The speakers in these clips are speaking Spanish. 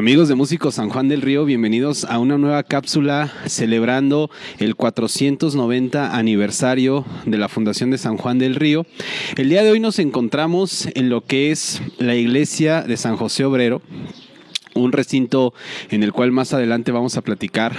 Amigos de Músicos San Juan del Río, bienvenidos a una nueva cápsula celebrando el 490 aniversario de la Fundación de San Juan del Río. El día de hoy nos encontramos en lo que es la iglesia de San José Obrero, un recinto en el cual más adelante vamos a platicar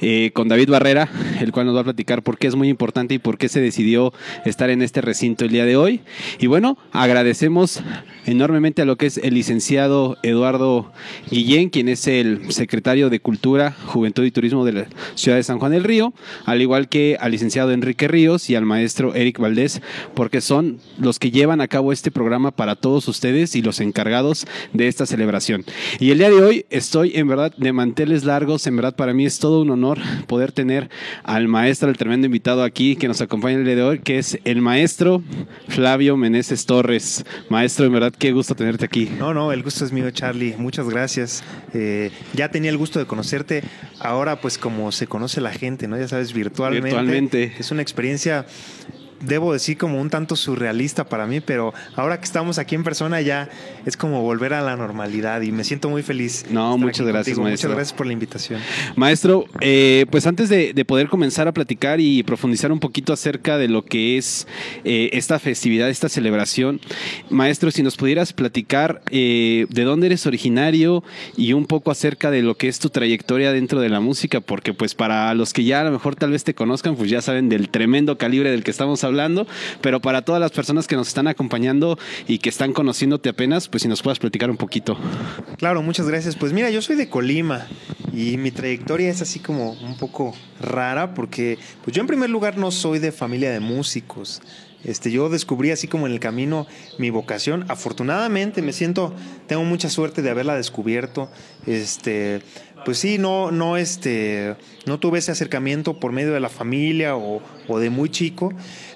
eh, con David Barrera, el cual nos va a platicar por qué es muy importante y por qué se decidió estar en este recinto el día de hoy. Y bueno, agradecemos enormemente a lo que es el licenciado Eduardo Guillén, quien es el secretario de Cultura, Juventud y Turismo de la ciudad de San Juan del Río, al igual que al licenciado Enrique Ríos y al maestro Eric Valdés, porque son los que llevan a cabo este programa para todos ustedes y los encargados de esta celebración. Y el día de hoy estoy en verdad de manteles largos, en verdad para mí es todo un honor poder tener al maestro, el tremendo invitado aquí que nos acompaña el día de hoy, que es el maestro Flavio Meneses Torres. Maestro, en verdad, qué gusto tenerte aquí. No, no, el gusto es mío, Charlie. Muchas gracias. Eh, ya tenía el gusto de conocerte. Ahora, pues, como se conoce la gente, ¿no? Ya sabes, virtualmente. Virtualmente. Es una experiencia debo decir como un tanto surrealista para mí, pero ahora que estamos aquí en persona ya es como volver a la normalidad y me siento muy feliz. No, muchas gracias, maestro. Muchas gracias por la invitación. Maestro, eh, pues antes de, poder comenzar a platicar y profundizar un poquito acerca de lo que es eh, esta festividad, esta celebración, maestro, si nos pudieras platicar eh, de dónde eres originario y un poco acerca de lo que es tu trayectoria dentro de la música, porque pues para los que ya a lo mejor tal vez te conozcan, pues ya saben del tremendo calibre del que estamos hablando hablando, pero para todas las personas que nos están acompañando y que están conociéndote apenas, pues si nos puedas platicar un poquito. Claro, muchas gracias. Pues mira, yo soy de Colima y mi trayectoria es así como un poco rara porque pues yo en primer lugar no soy de familia de músicos. Este, yo descubrí así como en el camino mi vocación. Afortunadamente me siento, tengo mucha suerte de haberla descubierto. Este, pues sí, no, no, este, no tuve ese acercamiento por medio de la familia o, o de muy chico.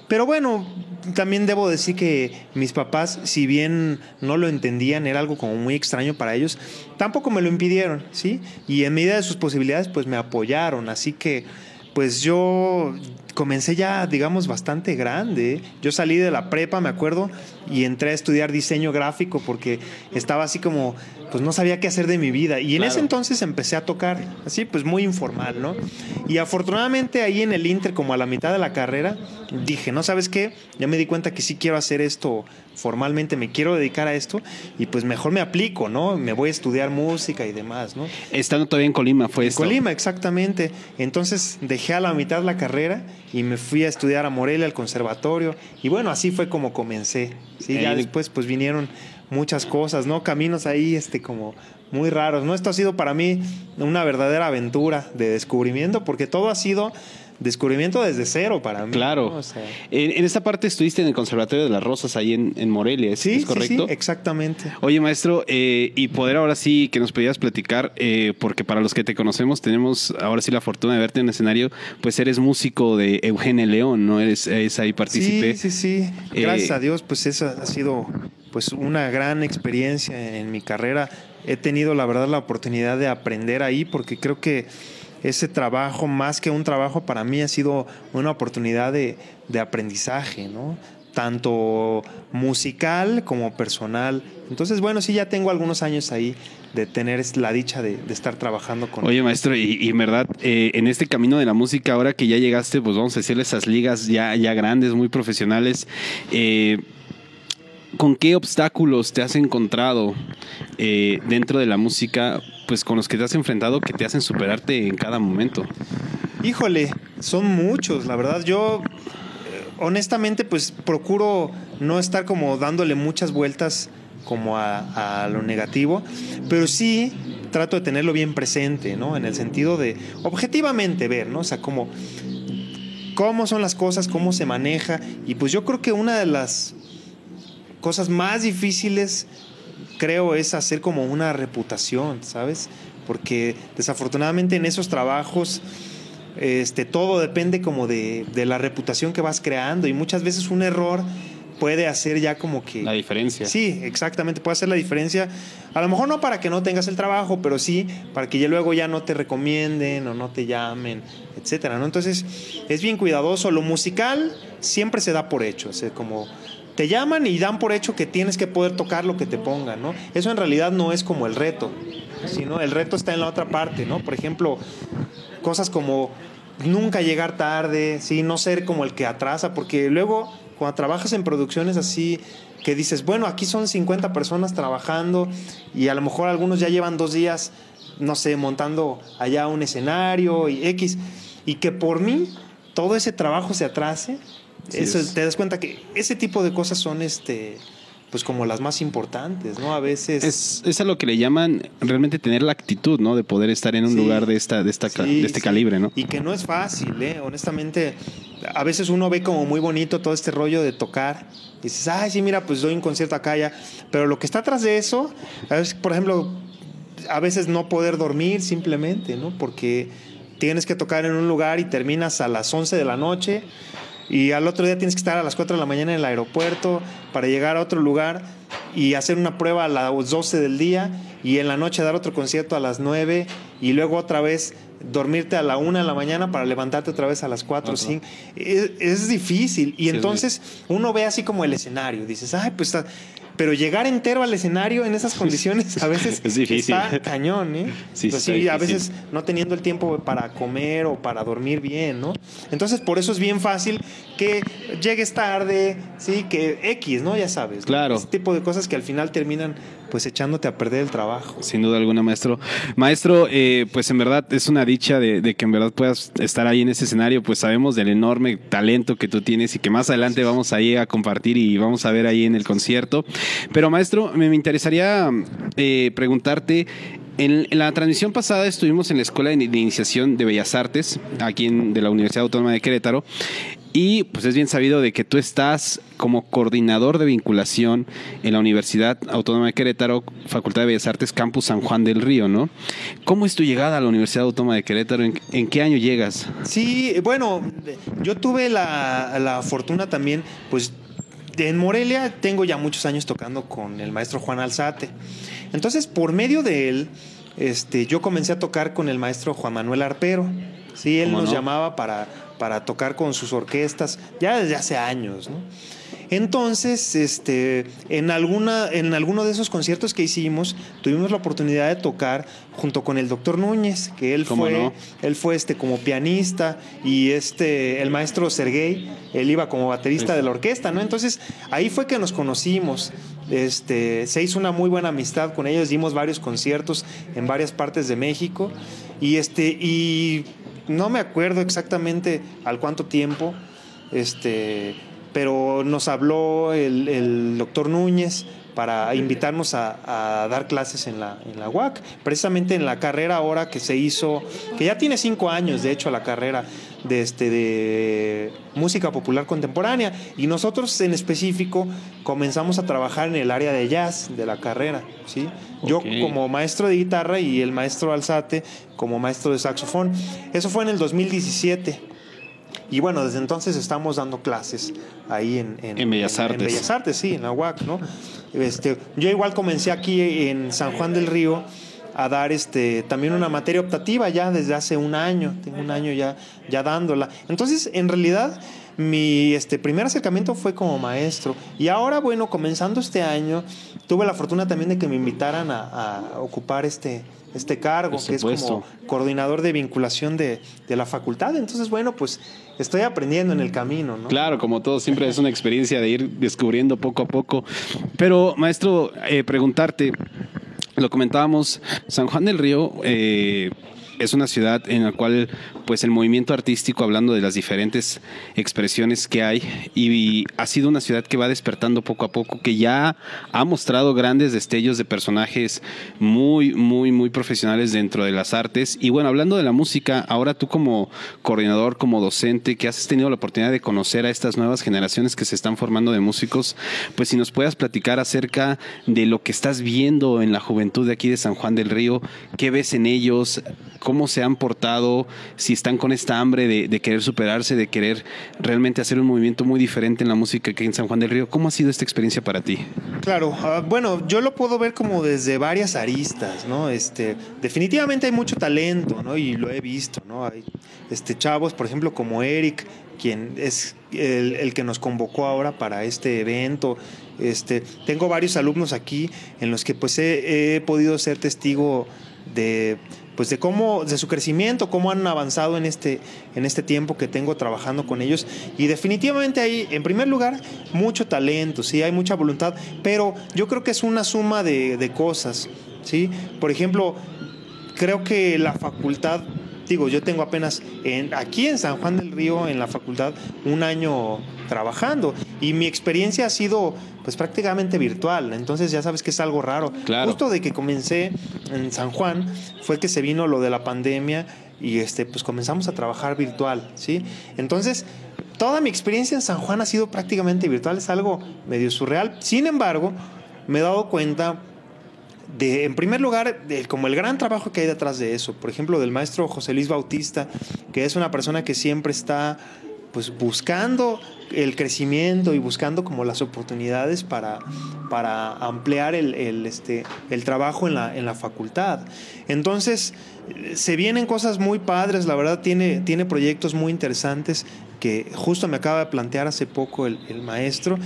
Pero bueno, también debo decir que mis papás, si bien no lo entendían, era algo como muy extraño para ellos, tampoco me lo impidieron, ¿sí? Y en medida de sus posibilidades, pues me apoyaron. Así que, pues yo comencé ya, digamos, bastante grande. Yo salí de la prepa, me acuerdo, y entré a estudiar diseño gráfico porque estaba así como pues no sabía qué hacer de mi vida. Y en ese entonces empecé a tocar, así pues muy informal, ¿no? Y afortunadamente ahí en el Inter, como a la mitad de la carrera, dije, ¿no sabes qué? Ya me di cuenta que sí quiero hacer esto formalmente, me quiero dedicar a esto y pues mejor me aplico, ¿no? Me voy a estudiar música y demás, ¿no? Estando todavía en Colima fue en Colima, exactamente. Entonces dejé a la mitad la carrera y me fui a estudiar a Morelia, al conservatorio. Y bueno, así fue como comencé. Sí, ya después pues vinieron muchas cosas, ¿no? Caminos ahí, este, como muy raros, ¿no? Esto ha sido para mí una verdadera aventura de descubrimiento, porque todo ha sido descubrimiento desde cero para mí. Claro. en, esta parte estuviste en el Conservatorio de las Rosas, ahí en, Morelia, ¿es, sí, correcto? Sí, exactamente. Oye, maestro, eh, y poder ahora sí que nos pudieras platicar, eh, porque para los que te conocemos tenemos ahora sí la fortuna de verte en el escenario, pues eres músico de Eugenio León, ¿no? Eres, ahí participé. Sí, sí, sí. Eh, Gracias a Dios, pues esa ha sido pues una gran experiencia en mi carrera. He tenido la verdad la oportunidad de aprender ahí porque creo que ese trabajo, más que un trabajo, para mí ha sido una oportunidad de, aprendizaje, ¿no? Tanto musical como personal. Entonces, bueno, sí, ya tengo algunos años ahí de tener la dicha de, estar trabajando con. Oye, maestro, y, en verdad, eh, en este camino de la música, ahora que ya llegaste, pues vamos a decirle esas ligas ya, ya grandes, muy profesionales, eh, ¿con qué obstáculos te has encontrado eh, dentro de la música, pues con los que te has enfrentado que te hacen superarte en cada momento? Híjole, son muchos, la verdad. Yo, eh, honestamente, pues procuro no estar como dándole muchas vueltas como a, lo negativo, pero sí trato de tenerlo bien presente, ¿no? En el sentido de objetivamente ver, ¿no? O sea, como cómo son las cosas, cómo se maneja. Y pues yo creo que una de las cosas más difíciles, creo, es hacer como una reputación, ¿sabes? Porque desafortunadamente en esos trabajos este, todo depende como de, de la reputación que vas creando y muchas veces un error puede hacer ya como que... La diferencia. Sí, exactamente, puede hacer la diferencia. A lo mejor no para que no tengas el trabajo, pero sí para que ya luego ya no te recomienden o no te llamen, etcétera, ¿no? Entonces, es bien cuidadoso. Lo musical siempre se da por hecho, o como te llaman y dan por hecho que tienes que poder tocar lo que te pongan, ¿no? Eso en realidad no es como el reto. sino el reto está en la otra parte, ¿no? Por ejemplo, cosas como nunca llegar tarde, ¿sí? no ser como el que atrasa, porque luego cuando trabajas en producciones así, que dices, bueno, aquí son 50 personas trabajando y a lo mejor algunos ya llevan dos días, no sé, montando allá un escenario y X, y que por mí todo ese trabajo se atrase, eso, te das cuenta que ese tipo de cosas son este pues como las más importantes, ¿no? A veces... Es, es a lo que le llaman realmente tener la actitud, ¿no? De poder estar en un lugar de, esta, de, esta, de este calibre, ¿no? Y que no es fácil, ¿eh? Honestamente, a veces uno ve como muy bonito todo este rollo de tocar. Y dices, ay, sí, mira, pues doy un concierto acá ya. Pero lo que está atrás de eso, es, por ejemplo, a veces no poder dormir simplemente, ¿no? Porque tienes que tocar en un lugar y terminas a las 11 de la noche y al otro día tienes que estar a las 4 de la mañana en el aeropuerto para llegar a otro lugar y hacer una prueba a las 12 del día y en la noche dar otro concierto a las 9 y luego otra vez dormirte a la 1 de la mañana para levantarte otra vez a las 4 o 5. Es, difícil y entonces uno ve así como el escenario, dices, ay, pues está pero llegar entero al escenario en esas condiciones a veces es difícil. está cañón, ¿eh? Sí, pues sí, a veces no teniendo el tiempo para comer o para dormir bien, ¿no? Entonces, por eso es bien fácil que llegues tarde, sí, que X, ¿no? Ya sabes. Claro. Ese tipo de cosas que al final terminan pues echándote a perder el trabajo. Sin duda alguna, maestro. Maestro, eh, pues en verdad es una dicha de, de, que en verdad puedas estar ahí en ese escenario, pues sabemos del enorme talento que tú tienes y que más adelante vamos a ir a compartir y vamos a ver ahí en el concierto. Pero maestro, me, interesaría eh, preguntarte, en, la transmisión pasada estuvimos en la Escuela de, Iniciación de Bellas Artes, aquí en, de la Universidad Autónoma de Querétaro, y pues es bien sabido de que tú estás como coordinador de vinculación en la Universidad Autónoma de Querétaro, Facultad de Bellas Artes, Campus San Juan del Río, ¿no? ¿Cómo es tu llegada a la Universidad Autónoma de Querétaro? ¿En, qué año llegas? Sí, bueno, yo tuve la, la fortuna también, pues en Morelia tengo ya muchos años tocando con el maestro Juan Alzate. Entonces, por medio de él, este, yo comencé a tocar con el maestro Juan Manuel Arpero. Sí, él nos llamaba para, para tocar con sus orquestas, ya desde hace años, ¿no? Entonces, este, en, alguna, en alguno de esos conciertos que hicimos, tuvimos la oportunidad de tocar junto con el doctor Núñez, que él fue, él fue este, como pianista y este, el maestro Sergey, él iba como baterista de la orquesta, ¿no? Entonces, ahí fue que nos conocimos. Este, se hizo una muy buena amistad con ellos, dimos varios conciertos en varias partes de México y este y no me acuerdo exactamente al cuánto tiempo este pero nos habló el, doctor Núñez para invitarnos a, dar clases en la, en la UAC, precisamente en la carrera ahora que se hizo, que ya tiene cinco años, de hecho, la carrera de, este, de música popular contemporánea, y nosotros en específico comenzamos a trabajar en el área de jazz de la carrera, ¿sí? Yo como maestro de guitarra y el maestro Alzate como maestro de saxofón. Eso fue en el 2017. Y bueno, desde entonces estamos dando clases ahí en, en, Bellas Artes. En, Bellas Artes, sí, en la UAC, ¿no? Este, yo igual comencé aquí en San Juan del Río a dar este también una materia optativa ya desde hace un año, tengo un año ya, ya dándola. Entonces, en realidad, mi este, primer acercamiento fue como maestro. Y ahora, bueno, comenzando este año, tuve la fortuna también de que me invitaran a, a ocupar este, este cargo, que es como coordinador de vinculación de, de, la facultad. Entonces, bueno, pues estoy aprendiendo en el camino, ¿no? Claro, como todo, siempre es una experiencia de ir descubriendo poco a poco. Pero, maestro, eh, preguntarte, lo comentábamos, San Juan del Río... Eh, es una ciudad en la cual pues el movimiento artístico, hablando de las diferentes expresiones que hay, y, ha sido una ciudad que va despertando poco a poco, que ya ha mostrado grandes destellos de personajes muy, muy, muy profesionales dentro de las artes. Y bueno, hablando de la música, ahora tú como coordinador, como docente, que has tenido la oportunidad de conocer a estas nuevas generaciones que se están formando de músicos, pues si nos puedas platicar acerca de lo que estás viendo en la juventud de aquí de San Juan del Río, qué ves en ellos, cómo se han portado, si están con esta hambre de, querer superarse, de querer realmente hacer un movimiento muy diferente en la música que en San Juan del Río. ¿Cómo ha sido esta experiencia para ti? Claro, ah, bueno, yo lo puedo ver como desde varias aristas, ¿no? Este, definitivamente hay mucho talento, ¿no? Y lo he visto, ¿no? Hay este, chavos, por ejemplo, como Eric, quien es el, que nos convocó ahora para este evento Este, tengo varios alumnos aquí en los que pues he, podido ser testigo de pues de cómo de su crecimiento, cómo han avanzado en este en este tiempo que tengo trabajando con ellos y definitivamente hay en primer lugar mucho talento, sí, hay mucha voluntad, pero yo creo que es una suma de, de cosas, sí. Por ejemplo, creo que la facultad digo, yo tengo apenas en, aquí en San Juan del Río, en la facultad, un año trabajando y mi experiencia ha sido pues prácticamente virtual, entonces ya sabes que es algo raro. Justo de que comencé en San Juan fue que se vino lo de la pandemia y este pues comenzamos a trabajar virtual, ¿sí? Entonces, toda mi experiencia en San Juan ha sido prácticamente virtual, es algo medio surreal. Sin embargo, me he dado cuenta de, en primer lugar, como el gran trabajo que hay detrás de eso. Por ejemplo, del maestro José Luis Bautista, que es una persona que siempre está pues buscando el crecimiento y buscando como las oportunidades para, para ampliar el, este, el trabajo en la, en la facultad. Entonces, se vienen cosas muy padres, la verdad tiene, tiene proyectos muy interesantes que justo me acaba de plantear hace poco el, el maestro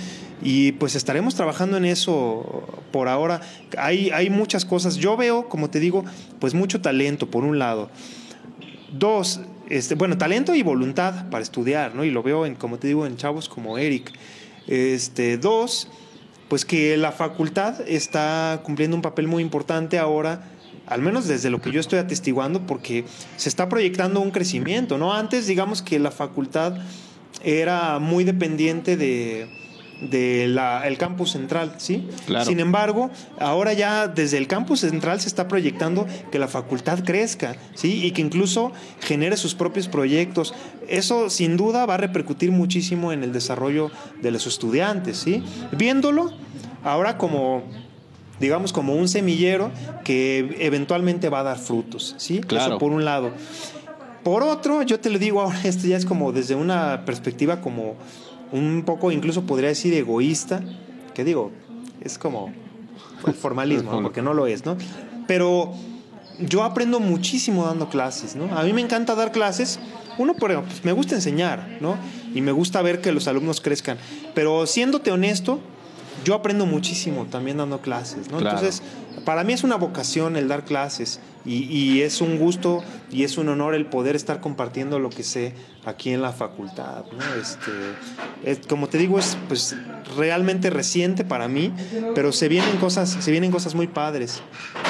y pues estaremos trabajando en eso por ahora. Hay, hay muchas cosas. Yo veo, como te digo, pues mucho talento, por un lado. Dos, este, bueno, talento y voluntad para estudiar, ¿no? Y lo veo, en, como te digo, en chavos como Eric. Este, dos, pues que la facultad está cumpliendo un papel muy importante ahora, al menos desde lo que yo estoy atestiguando, porque se está proyectando un crecimiento, ¿no? Antes, digamos que la facultad era muy dependiente de, del el campus central, ¿sí? Sin embargo, ahora ya desde el campus central se está proyectando que la facultad crezca, ¿sí? Y que incluso genere sus propios proyectos. Eso sin duda va a repercutir muchísimo en el desarrollo de los estudiantes, ¿sí? Viéndolo ahora como digamos como un semillero que eventualmente va a dar frutos, ¿sí? Claro. Eso por un lado. Por otro, yo te lo digo ahora, esto ya es como desde una perspectiva como un poco incluso podría decir egoísta, que digo, es como el formalismo, porque no lo es, ¿no? Pero yo aprendo muchísimo dando clases, ¿no? A mí me encanta dar clases, uno, por pues, me gusta enseñar, ¿no? Y me gusta ver que los alumnos crezcan, pero siéndote honesto, yo aprendo muchísimo también dando clases, ¿no? Entonces, para mí es una vocación el dar clases y, y, es un gusto y es un honor el poder estar compartiendo lo que sé aquí en la facultad. ¿no? Este, como te digo, es pues realmente reciente para mí, pero se vienen cosas, se vienen cosas muy padres.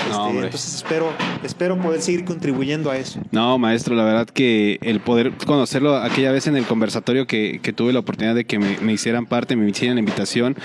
Este, entonces espero, espero poder seguir contribuyendo a eso. No, maestro, la verdad que el poder conocerlo aquella vez en el conversatorio que, que tuve la oportunidad de que me, me, hicieran parte, me hicieran la invitación,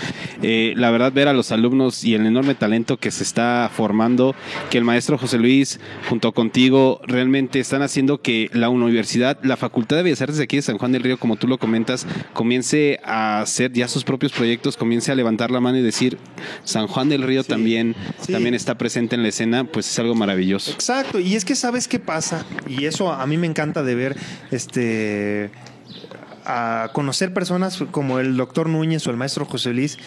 eh, la verdad ver a los alumnos y el enorme talento que se está formando, que el maestro José Luis junto contigo realmente están haciendo que la universidad, la facultad de desde aquí de San Juan del Río, como tú lo comentas, comience a hacer ya sus propios proyectos, comience a levantar la mano y decir, San Juan del Río también, también está presente en la escena, pues es algo maravilloso. Exacto, y es que sabes qué pasa, y eso a mí me encanta de ver, este a conocer personas como el doctor Núñez o el maestro José Luis,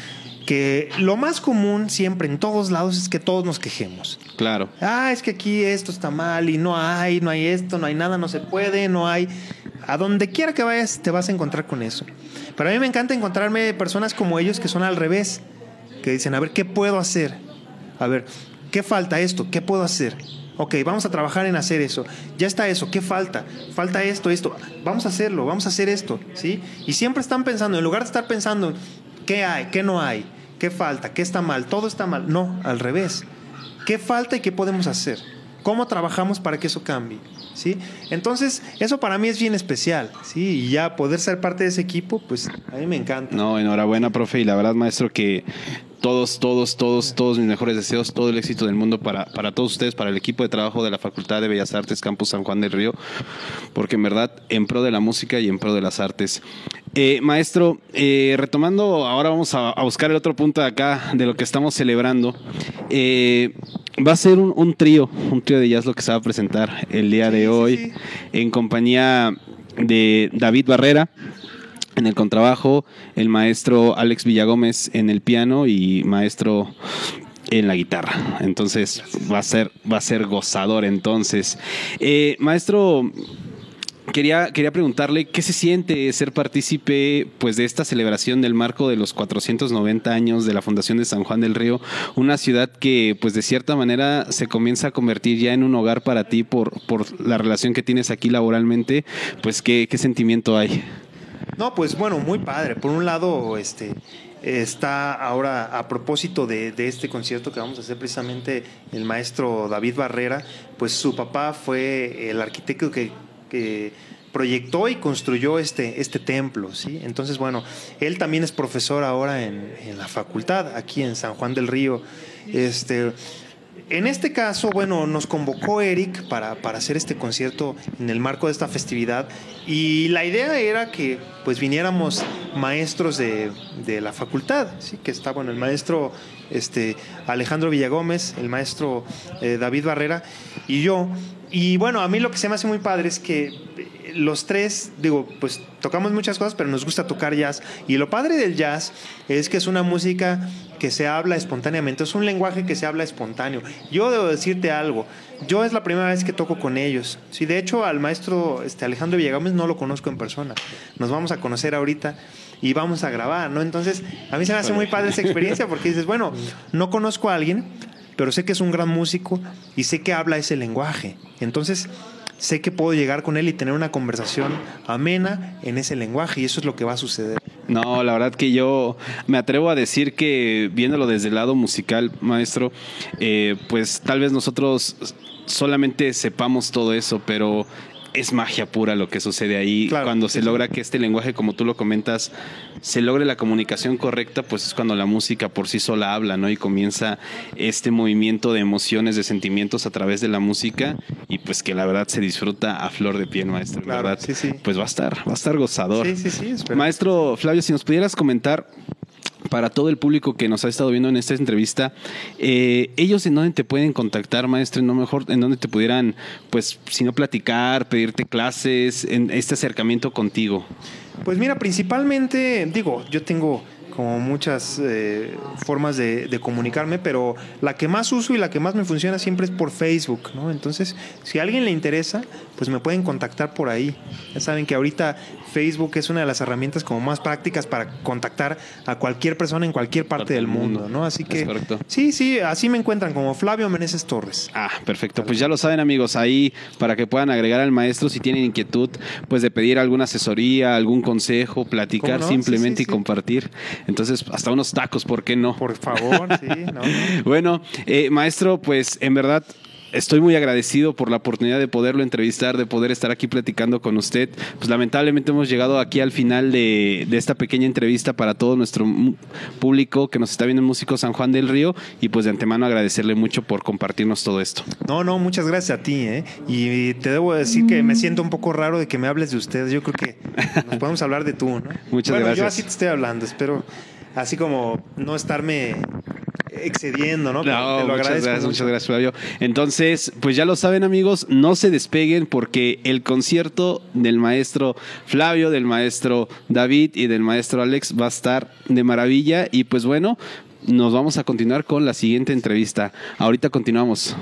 que lo más común siempre en todos lados es que todos nos quejemos. Claro. Ah, es que aquí esto está mal y no hay, no hay esto, no hay nada, no se puede, no hay. A donde quiera que vayas te vas a encontrar con eso. Pero a mí me encanta encontrarme personas como ellos que son al revés, que dicen, a ver, ¿qué puedo hacer? A ver, ¿qué falta esto? ¿Qué puedo hacer? Ok, vamos a trabajar en hacer eso. Ya está eso, ¿qué falta? Falta esto, esto. Vamos a hacerlo, vamos a hacer esto, ¿sí? Y siempre están pensando, en lugar de estar pensando, ¿qué hay? ¿Qué no hay? ¿Qué falta? ¿Qué está mal? Todo está mal. No, al revés. ¿Qué falta y qué podemos hacer? ¿Cómo trabajamos para que eso cambie? ¿Sí? Entonces, eso para mí es bien especial, ¿sí? Y ya poder ser parte de ese equipo, pues a mí me encanta. No, enhorabuena, profe, y la verdad, maestro, que todos, todos, todos, todos mis mejores deseos, todo el éxito del mundo para, para todos ustedes, para el equipo de trabajo de la Facultad de Bellas Artes Campus San Juan del Río, porque en verdad, en pro de la música y en pro de las artes. Eh, maestro, eh, retomando, ahora vamos a, buscar el otro punto de acá, de lo que estamos celebrando. Eh, va a ser un, trío, un trío de jazz lo que se va a presentar el día de hoy, en compañía de David Barrera en el contrabajo, el maestro Alex Villagómez en el piano y maestro en la guitarra. Entonces va a ser, va a ser gozador. Entonces, eh, maestro, quería, quería preguntarle qué se siente ser partícipe pues, de esta celebración del marco de los 490 años de la Fundación de San Juan del Río, una ciudad que pues de cierta manera se comienza a convertir ya en un hogar para ti por, por la relación que tienes aquí laboralmente, pues qué, qué sentimiento hay. No, pues bueno, muy padre. Por un lado, este está ahora a propósito de, este concierto que vamos a hacer precisamente el maestro David Barrera, pues su papá fue el arquitecto que, proyectó y construyó este, este templo, ¿sí? Entonces, bueno, él también es profesor ahora en, en la facultad, aquí en San Juan del Río. Este, en este caso, bueno, nos convocó Eric para, hacer este concierto en el marco de esta festividad y la idea era que pues viniéramos maestros de, la facultad, ¿sí? que está, bueno, el maestro este, Alejandro Villagómez, el maestro eh, David Barrera y yo. Y bueno, a mí lo que se me hace muy padre es que los tres, digo, pues tocamos muchas cosas, pero nos gusta tocar jazz. Y lo padre del jazz es que es una música que se habla espontáneamente, es un lenguaje que se habla espontáneo. Yo debo decirte algo, yo es la primera vez que toco con ellos. Sí, de hecho al maestro este, Alejandro Villagames no lo conozco en persona. Nos vamos a conocer ahorita y vamos a grabar, ¿no? Entonces, a mí se me hace muy padre esa experiencia porque dices, bueno, no conozco a alguien, pero sé que es un gran músico y sé que habla ese lenguaje. Entonces, sé que puedo llegar con él y tener una conversación amena en ese lenguaje y eso es lo que va a suceder. No, la verdad que yo me atrevo a decir que viéndolo desde el lado musical, maestro, eh, pues tal vez nosotros solamente sepamos todo eso, pero es magia pura lo que sucede ahí. cuando se logra que este lenguaje, como tú lo comentas, se logre la comunicación correcta, pues es cuando la música por sí sola habla, ¿no? Y comienza este movimiento de emociones, de sentimientos a través de la música y pues que la verdad se disfruta a flor de piel, maestro. verdad, sí, sí. pues va a estar, va a estar gozador. Sí, sí, sí. Maestro Flavio, si nos pudieras comentar para todo el público que nos ha estado viendo en esta entrevista, eh, ellos en dónde te pueden contactar, maestro, no mejor en dónde te pudieran, pues, si no platicar, pedirte clases, en este acercamiento contigo. Pues mira, principalmente, digo, yo tengo como muchas eh, formas de, comunicarme, pero la que más uso y la que más me funciona siempre es por Facebook, ¿no? Entonces, si a alguien le interesa, pues me pueden contactar por ahí. Ya saben que ahorita Facebook es una de las herramientas como más prácticas para contactar a cualquier persona en cualquier parte, del mundo, ¿no? Así que sí, sí, así me encuentran como Flavio Meneses Torres. Ah, perfecto. Pues ya lo saben, amigos, ahí para que puedan agregar al maestro si tienen inquietud, pues de pedir alguna asesoría, algún consejo, platicar simplemente y compartir. Entonces, hasta unos tacos, ¿por qué no? Por favor, sí. bueno, eh, maestro, pues en verdad estoy muy agradecido por la oportunidad de poderlo entrevistar, de poder estar aquí platicando con usted. Pues lamentablemente hemos llegado aquí al final de, esta pequeña entrevista para todo nuestro público que nos está viendo en Músico San Juan del Río y pues de antemano agradecerle mucho por compartirnos todo esto. No, no, muchas gracias a ti. ¿eh? Y te debo decir que me siento un poco raro de que me hables de ustedes. Yo creo que nos podemos hablar de tú, ¿no? Muchas bueno, Yo así te estoy hablando, espero así como no estarme excediendo, ¿no? no muchas gracias, muchas gracias, Flavio. Entonces, pues ya lo saben, amigos, no se despeguen porque el concierto del maestro Flavio, del maestro David y del maestro Alex va a estar de maravilla. Y pues bueno, nos vamos a continuar con la siguiente entrevista. Ahorita continuamos.